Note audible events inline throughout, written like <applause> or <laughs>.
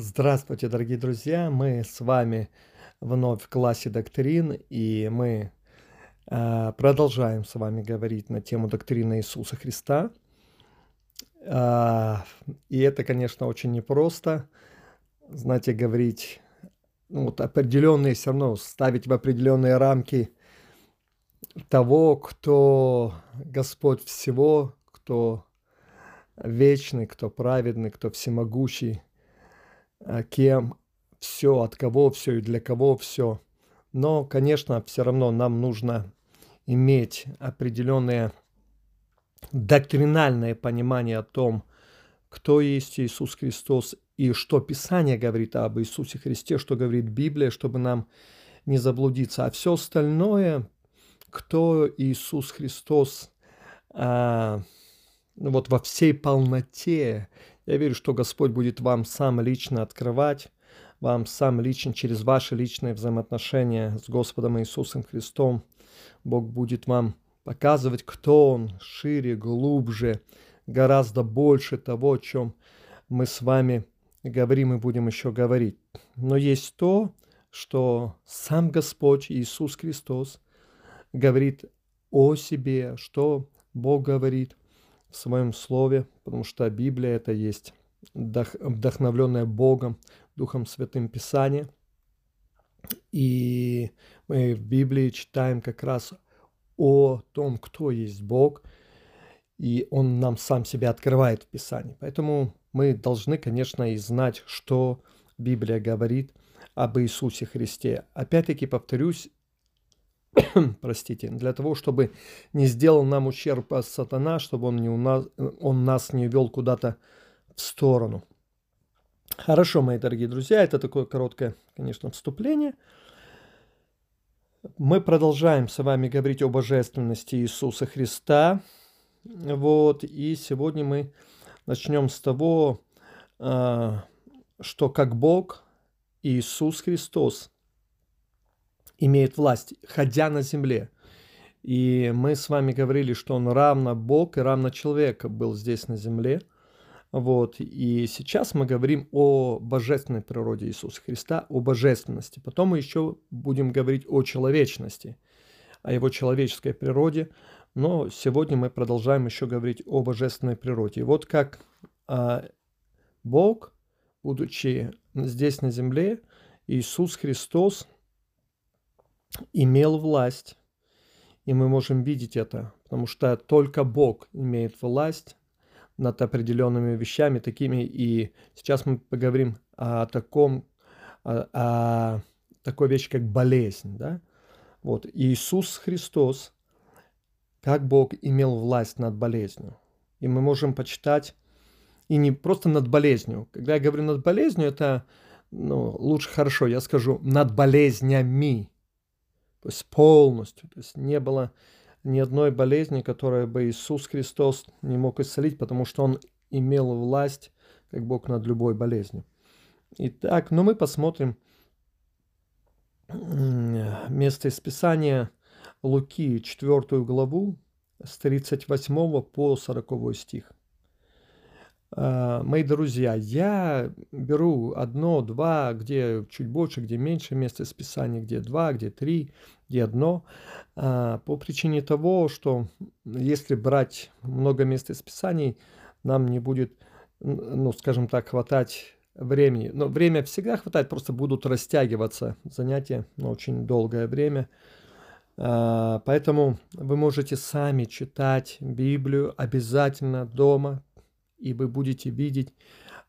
Здравствуйте, дорогие друзья! Мы с вами вновь в классе доктрин, и мы э, продолжаем с вами говорить на тему доктрины Иисуса Христа. Э, и это, конечно, очень непросто, знаете, говорить, ну, вот определенные все равно, ставить в определенные рамки того, кто Господь всего, кто вечный, кто праведный, кто всемогущий, а, кем все, от кого все и для кого все. Но, конечно, все равно нам нужно иметь определенное доктринальное понимание о том, кто есть Иисус Христос и что Писание говорит об Иисусе Христе, что говорит Библия, чтобы нам не заблудиться. А все остальное, кто Иисус Христос, а, вот во всей полноте, я верю, что Господь будет вам сам лично открывать, вам сам лично через ваши личные взаимоотношения с Господом Иисусом Христом. Бог будет вам показывать, кто Он шире, глубже, гораздо больше того, о чем мы с вами говорим и будем еще говорить. Но есть то, что сам Господь Иисус Христос говорит о себе, что Бог говорит в своем слове, потому что Библия это есть вдохновленное Богом, Духом Святым Писание. И мы в Библии читаем как раз о том, кто есть Бог, и Он нам сам себя открывает в Писании. Поэтому мы должны, конечно, и знать, что Библия говорит об Иисусе Христе. Опять-таки повторюсь, <coughs> простите, для того, чтобы не сделал нам ущерб сатана, чтобы он, не у нас, он нас не вел куда-то в сторону. Хорошо, мои дорогие друзья, это такое короткое, конечно, вступление. Мы продолжаем с вами говорить о божественности Иисуса Христа. Вот, и сегодня мы начнем с того, а, что как Бог Иисус Христос – имеет власть, ходя на земле. И мы с вами говорили, что он равно Бог и равно человек был здесь на земле. Вот. И сейчас мы говорим о божественной природе Иисуса Христа, о божественности. Потом мы еще будем говорить о человечности, о его человеческой природе. Но сегодня мы продолжаем еще говорить о божественной природе. И вот как а, Бог, будучи здесь на земле, Иисус Христос – имел власть. И мы можем видеть это, потому что только Бог имеет власть над определенными вещами, такими. И сейчас мы поговорим о таком, о, о такой вещи, как болезнь. Да? Вот. Иисус Христос, как Бог имел власть над болезнью. И мы можем почитать, и не просто над болезнью. Когда я говорю над болезнью, это ну, лучше хорошо, я скажу над болезнями то есть полностью. То есть не было ни одной болезни, которую бы Иисус Христос не мог исцелить, потому что Он имел власть, как Бог, над любой болезнью. Итак, ну мы посмотрим место из Писания Луки, 4 главу, с 38 по 40 стих. А, мои друзья, я беру одно, два, где чуть больше, где меньше места из Писания, где два, где три, где одно, а, по причине того, что если брать много мест из Писаний, нам не будет, ну, скажем так, хватать времени. Но время всегда хватает, просто будут растягиваться занятия на очень долгое время. А, поэтому вы можете сами читать Библию обязательно дома, и вы будете видеть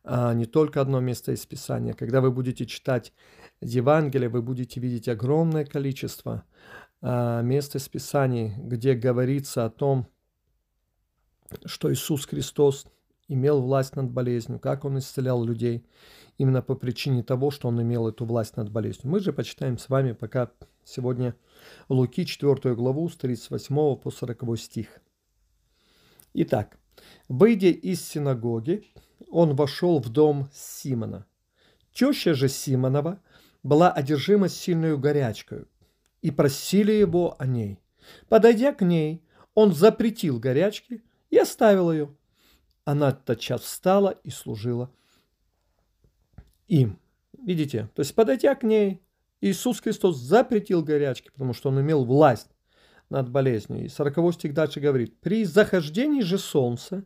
а, не только одно место из Писания. Когда вы будете читать Евангелие, вы будете видеть огромное количество а, мест из Писаний, где говорится о том, что Иисус Христос имел власть над болезнью, как Он исцелял людей, именно по причине того, что Он имел эту власть над болезнью. Мы же почитаем с вами пока сегодня Луки 4 главу с 38 по 40 стих. Итак, Выйдя из синагоги, он вошел в дом Симона. Теща же Симонова была одержима сильную горячкой, и просили его о ней. Подойдя к ней, он запретил горячке и оставил ее. Она тотчас встала и служила им. Видите? То есть, подойдя к ней, Иисус Христос запретил горячке, потому что он имел власть над болезнью. И 40 стих дальше говорит, «При захождении же солнца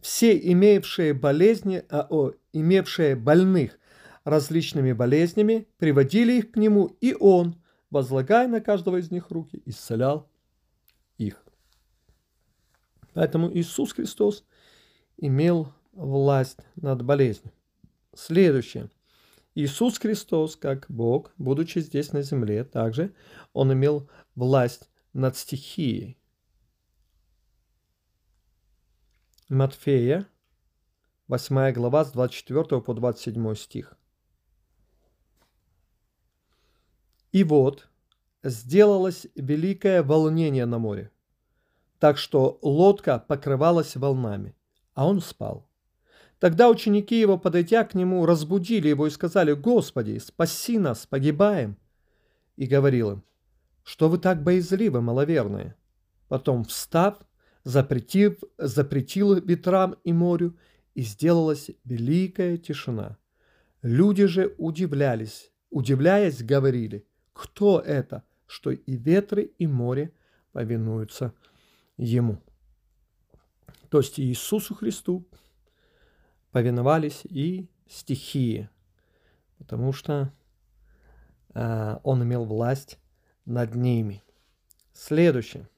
все имевшие болезни, а, о, имевшие больных различными болезнями, приводили их к нему, и он, возлагая на каждого из них руки, исцелял их». Поэтому Иисус Христос имел власть над болезнью. Следующее. Иисус Христос, как Бог, будучи здесь на земле, также Он имел власть над стихией. Матфея, 8 глава, с 24 по 27 стих. И вот сделалось великое волнение на море, так что лодка покрывалась волнами, а он спал. Тогда ученики его, подойдя к нему, разбудили его и сказали, «Господи, спаси нас, погибаем!» И говорил им, «Что вы так боязливы, маловерные?» Потом, встав, запретив, запретил ветрам и морю, и сделалась великая тишина. Люди же удивлялись, удивляясь, говорили, «Кто это, что и ветры, и море повинуются Ему?» То есть Иисусу Христу повиновались и стихии, потому что э, он имел власть над ними. Следующее.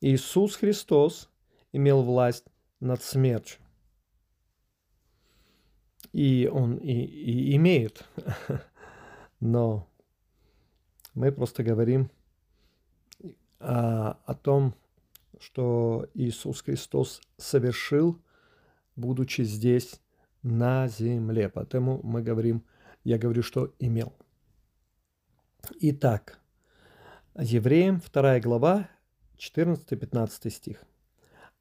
Иисус Христос имел власть над смертью. И он и, и имеет. <laughs> Но мы просто говорим а, о том, что Иисус Христос совершил будучи здесь на земле. Поэтому мы говорим, я говорю, что имел. Итак, Евреям 2 глава, 14-15 стих.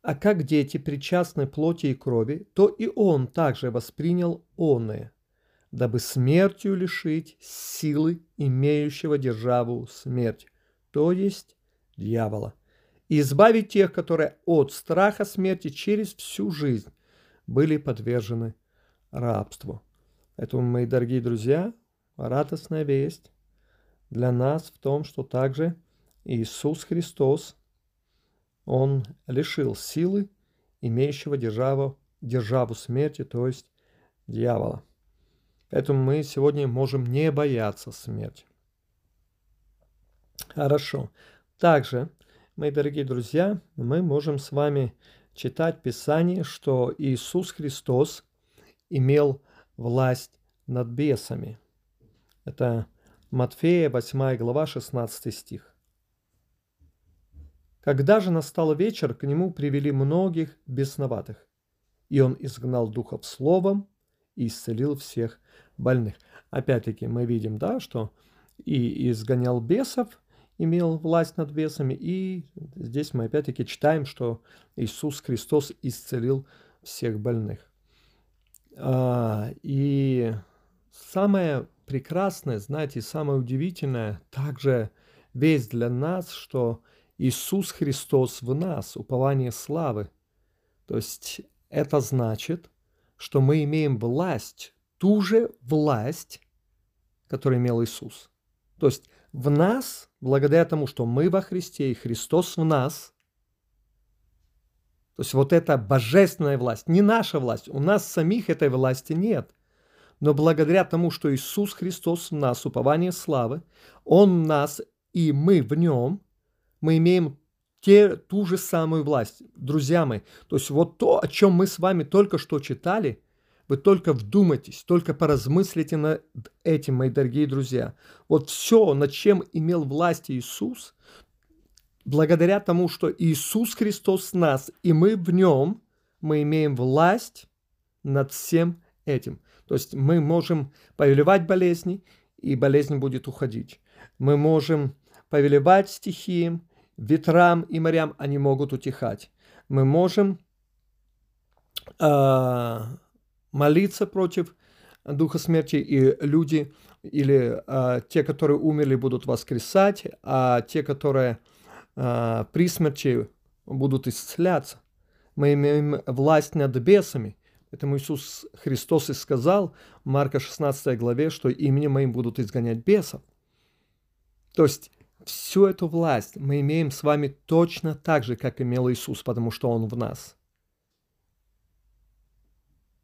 А как дети причастны плоти и крови, то и он также воспринял оное, дабы смертью лишить силы имеющего державу смерть, то есть дьявола, и избавить тех, которые от страха смерти через всю жизнь были подвержены рабству. Поэтому, мои дорогие друзья, радостная весть для нас в том, что также Иисус Христос, Он лишил силы имеющего державу, державу смерти, то есть дьявола. Поэтому мы сегодня можем не бояться смерти. Хорошо. Также, мои дорогие друзья, мы можем с вами читать Писание, что Иисус Христос имел власть над бесами. Это Матфея, 8 глава, 16 стих. Когда же настал вечер, к нему привели многих бесноватых, и он изгнал духов словом и исцелил всех больных. Опять-таки мы видим, да, что и изгонял бесов, имел власть над бесами. И здесь мы опять-таки читаем, что Иисус Христос исцелил всех больных. А, и самое прекрасное, знаете, самое удивительное также весть для нас, что Иисус Христос в нас, упование славы. То есть это значит, что мы имеем власть, ту же власть, которую имел Иисус. То есть в нас, благодаря тому, что мы во Христе и Христос в нас, то есть вот эта божественная власть, не наша власть, у нас самих этой власти нет. Но благодаря тому, что Иисус Христос в нас, упование славы, Он в нас и мы в Нем, мы имеем те, ту же самую власть. Друзья мои, то есть вот то, о чем мы с вами только что читали – вы только вдумайтесь, только поразмыслите над этим, мои дорогие друзья. Вот все, над чем имел власть Иисус, благодаря тому, что Иисус Христос нас, и мы в нем, мы имеем власть над всем этим. То есть мы можем повелевать болезни, и болезнь будет уходить. Мы можем повелевать стихиям, ветрам и морям, они могут утихать. Мы можем э, молиться против духа смерти, и люди или а, те, которые умерли, будут воскресать, а те, которые а, при смерти будут исцеляться. Мы имеем власть над бесами. Поэтому Иисус Христос и сказал в Марка 16 главе, что именем моим будут изгонять бесов. То есть всю эту власть мы имеем с вами точно так же, как имел Иисус, потому что Он в нас.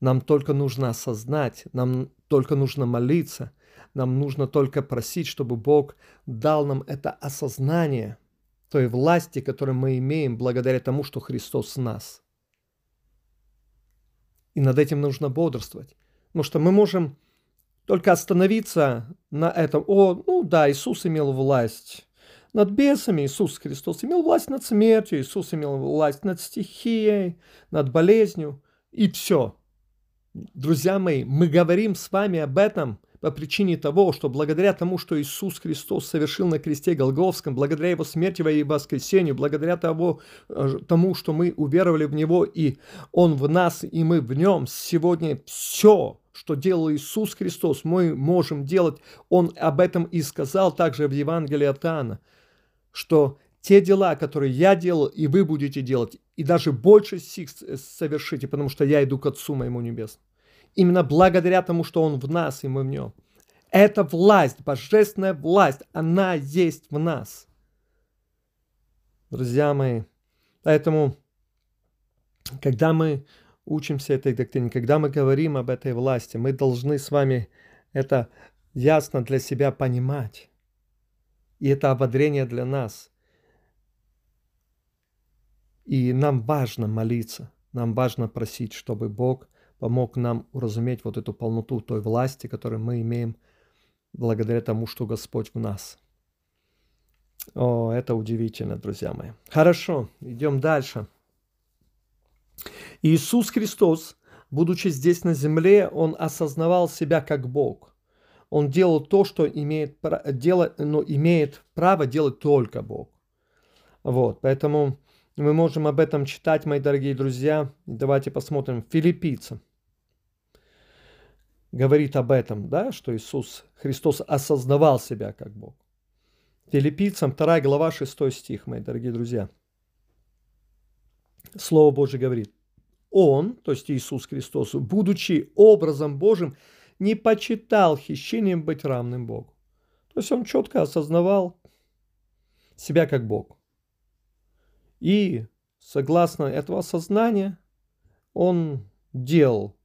Нам только нужно осознать, нам только нужно молиться, нам нужно только просить, чтобы Бог дал нам это осознание той власти, которую мы имеем благодаря тому, что Христос в нас. И над этим нужно бодрствовать. Потому что мы можем только остановиться на этом. О, ну да, Иисус имел власть над бесами, Иисус Христос имел власть над смертью, Иисус имел власть над стихией, над болезнью. И все. Друзья мои, мы говорим с вами об этом по причине того, что благодаря тому, что Иисус Христос совершил на кресте Голговском, благодаря Его смерти и воскресению, благодаря того, э, тому, что мы уверовали в Него, и Он в нас, и мы в Нем, сегодня все, что делал Иисус Христос, мы можем делать. Он об этом и сказал также в Евангелии от Иоанна, что те дела, которые я делал, и вы будете делать, и даже больше сих совершите, потому что я иду к Отцу моему небесному. Именно благодаря тому, что Он в нас, и мы в Нем. Эта власть, божественная власть, она есть в нас. Друзья мои, поэтому, когда мы учимся этой доктрине, когда мы говорим об этой власти, мы должны с вами это ясно для себя понимать. И это ободрение для нас. И нам важно молиться, нам важно просить, чтобы Бог помог нам уразуметь вот эту полноту той власти, которую мы имеем благодаря тому, что Господь в нас. О, это удивительно, друзья мои. Хорошо, идем дальше. Иисус Христос, будучи здесь на земле, Он осознавал себя как Бог. Он делал то, что имеет, дело, но имеет право делать только Бог. Вот, поэтому мы можем об этом читать, мои дорогие друзья. Давайте посмотрим. Филиппийцам говорит об этом, да, что Иисус Христос осознавал себя как Бог. Филиппийцам 2 глава 6 стих, мои дорогие друзья. Слово Божье говорит, Он, то есть Иисус Христос, будучи образом Божьим, не почитал хищением быть равным Богу. То есть Он четко осознавал себя как Бог. И согласно этого осознания, Он делал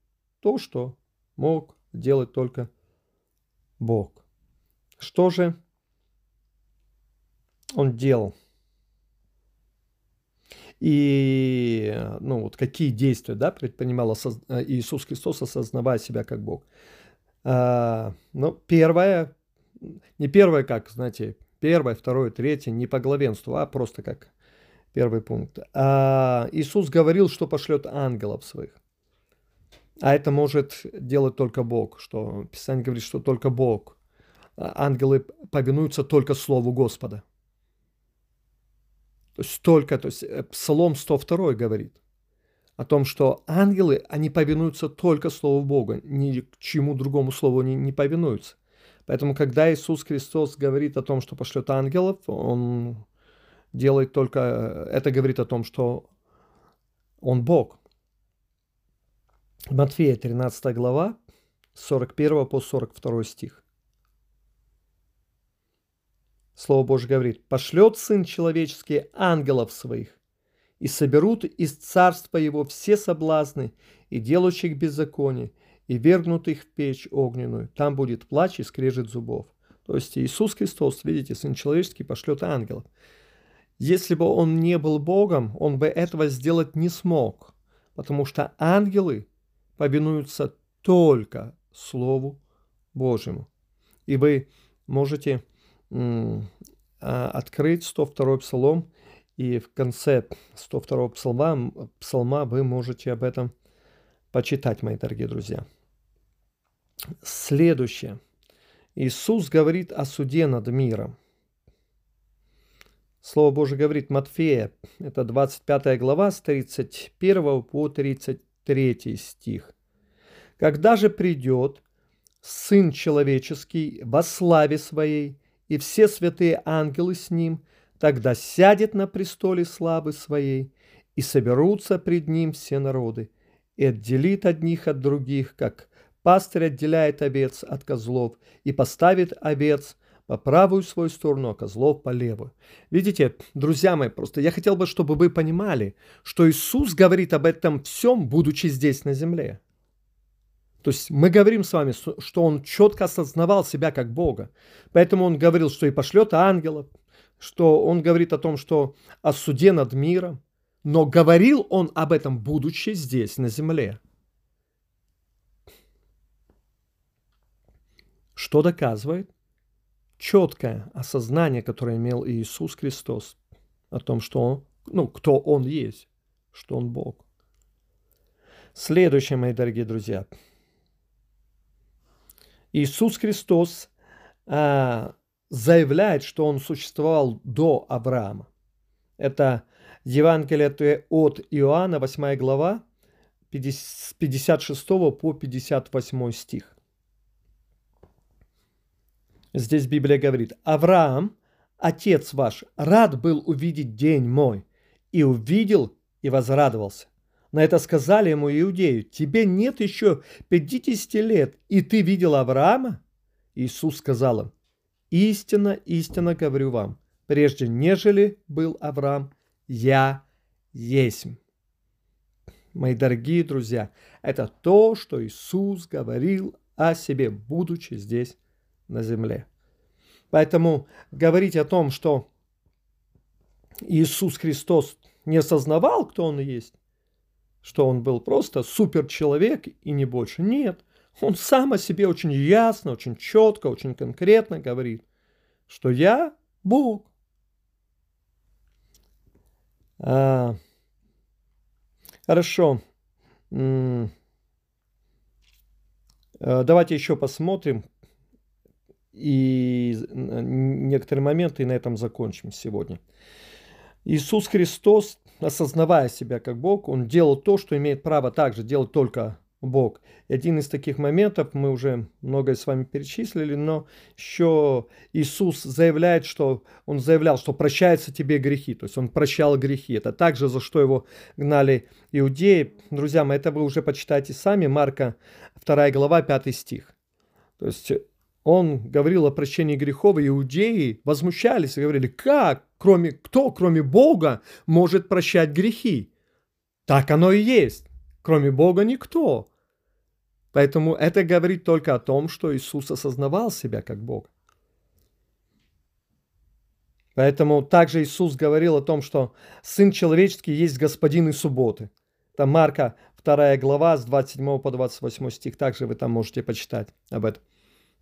то, что мог делать только Бог. Что же он делал? И ну, вот какие действия да, предпринимал осоз... Иисус Христос, осознавая себя как Бог? А, ну, первое, не первое как, знаете, первое, второе, третье, не по главенству, а просто как первый пункт. А, Иисус говорил, что пошлет ангелов своих. А это может делать только Бог, что Писание говорит, что только Бог. А ангелы повинуются только Слову Господа. То есть только, то есть э, Псалом 102 говорит о том, что ангелы, они повинуются только Слову Бога, ни к чему другому Слову они не повинуются. Поэтому, когда Иисус Христос говорит о том, что пошлет ангелов, Он делает только, э, это говорит о том, что Он Бог – Матфея 13 глава, 41 по 42 стих. Слово Божье говорит, «Пошлет Сын Человеческий ангелов своих, и соберут из царства его все соблазны и делающих беззаконие, и вергнут их в печь огненную. Там будет плач и скрежет зубов». То есть Иисус Христос, видите, Сын Человеческий пошлет ангелов. Если бы Он не был Богом, Он бы этого сделать не смог, потому что ангелы – повинуются только Слову Божьему. И вы можете а, открыть 102 псалом, и в конце 102 псалма, псалма вы можете об этом почитать, мои дорогие друзья. Следующее. Иисус говорит о суде над миром. Слово Божие говорит Матфея, это 25 глава, с 31 по 30, третий стих. «Когда же придет Сын Человеческий во славе Своей, и все святые ангелы с Ним, тогда сядет на престоле славы Своей, и соберутся пред ним все народы, и отделит одних от других, как пастырь отделяет овец от козлов, и поставит овец по правую свою сторону, а козлов по левую. Видите, друзья мои, просто я хотел бы, чтобы вы понимали, что Иисус говорит об этом всем, будучи здесь на земле. То есть мы говорим с вами, что он четко осознавал себя как Бога. Поэтому он говорил, что и пошлет ангелов, что он говорит о том, что о суде над миром. Но говорил он об этом, будучи здесь, на земле. Что доказывает? Четкое осознание, которое имел Иисус Христос о том, что он, ну, кто Он есть, что Он Бог. Следующее, мои дорогие друзья – Иисус Христос а, заявляет, что он существовал до Авраама. Это Евангелие от Иоанна, 8 глава, с 56 по 58 стих. Здесь Библия говорит, Авраам, отец ваш, рад был увидеть день мой, и увидел и возрадовался. На это сказали ему иудею, тебе нет еще 50 лет, и ты видел Авраама? Иисус сказал им, истинно, истинно говорю вам, прежде нежели был Авраам, я есть. Мои дорогие друзья, это то, что Иисус говорил о себе, будучи здесь на земле. Поэтому говорить о том, что Иисус Христос не осознавал, кто Он есть, что он был просто суперчеловек и не больше. Нет, он сам о себе очень ясно, очень четко, очень конкретно говорит, что я Бог. А, хорошо. А, давайте еще посмотрим и некоторые моменты, и на этом закончим сегодня. Иисус Христос осознавая себя как Бог, он делал то, что имеет право также делать только Бог. И один из таких моментов, мы уже многое с вами перечислили, но еще Иисус заявляет, что Он заявлял, что прощаются тебе грехи, то есть Он прощал грехи. Это также, за что Его гнали иудеи. Друзья мои, это вы уже почитайте сами, Марка 2 глава, 5 стих. То есть он говорил о прощении грехов, иудеи возмущались и говорили, как, кроме, кто, кроме Бога, может прощать грехи? Так оно и есть. Кроме Бога никто. Поэтому это говорит только о том, что Иисус осознавал себя как Бог. Поэтому также Иисус говорил о том, что Сын Человеческий есть Господин и субботы. Это Марка 2 глава с 27 по 28 стих. Также вы там можете почитать об этом.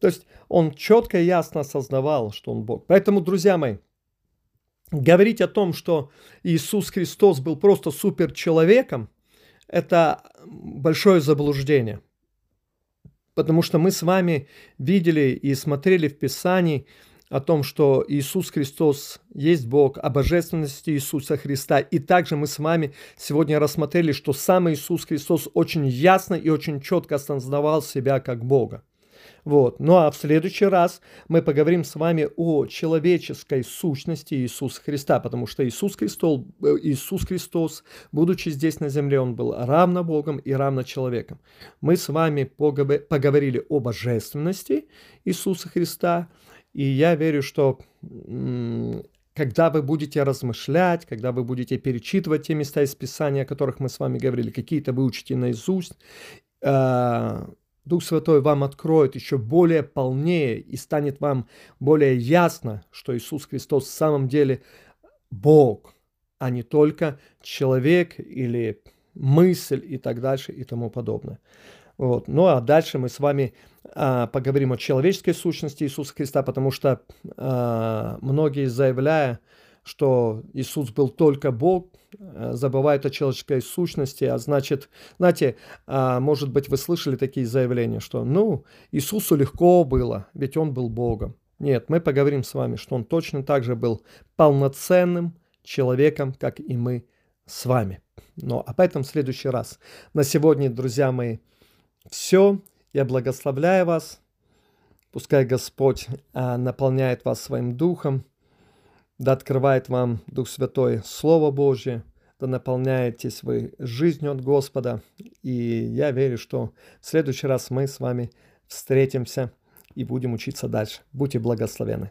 То есть он четко и ясно осознавал, что он Бог. Поэтому, друзья мои, говорить о том, что Иисус Христос был просто суперчеловеком, это большое заблуждение. Потому что мы с вами видели и смотрели в Писании о том, что Иисус Христос есть Бог, о божественности Иисуса Христа. И также мы с вами сегодня рассмотрели, что сам Иисус Христос очень ясно и очень четко осознавал себя как Бога. Вот. Ну а в следующий раз мы поговорим с вами о человеческой сущности Иисуса Христа, потому что Иисус Христос, э, Иисус Христос, будучи здесь на земле, Он был равно Богом и равно человеком. Мы с вами поговорили о божественности Иисуса Христа, и я верю, что когда вы будете размышлять, когда вы будете перечитывать те места из Писания, о которых мы с вами говорили, какие-то вы учите наизусть, а, Дух Святой вам откроет еще более полнее и станет вам более ясно, что Иисус Христос в самом деле Бог, а не только человек или мысль и так дальше и тому подобное. Вот. Ну а дальше мы с вами а, поговорим о человеческой сущности Иисуса Христа, потому что а, многие заявляя, что Иисус был только Бог, э, забывают о человеческой сущности, а значит, знаете, а, может быть, вы слышали такие заявления, что, ну, Иисусу легко было, ведь Он был Богом. Нет, мы поговорим с вами, что Он точно так же был полноценным человеком, как и мы с вами. Но об этом в следующий раз. На сегодня, друзья мои, все. Я благословляю вас. Пускай Господь а, наполняет вас своим духом да открывает вам Дух Святой Слово Божье, да наполняетесь вы жизнью от Господа. И я верю, что в следующий раз мы с вами встретимся и будем учиться дальше. Будьте благословены.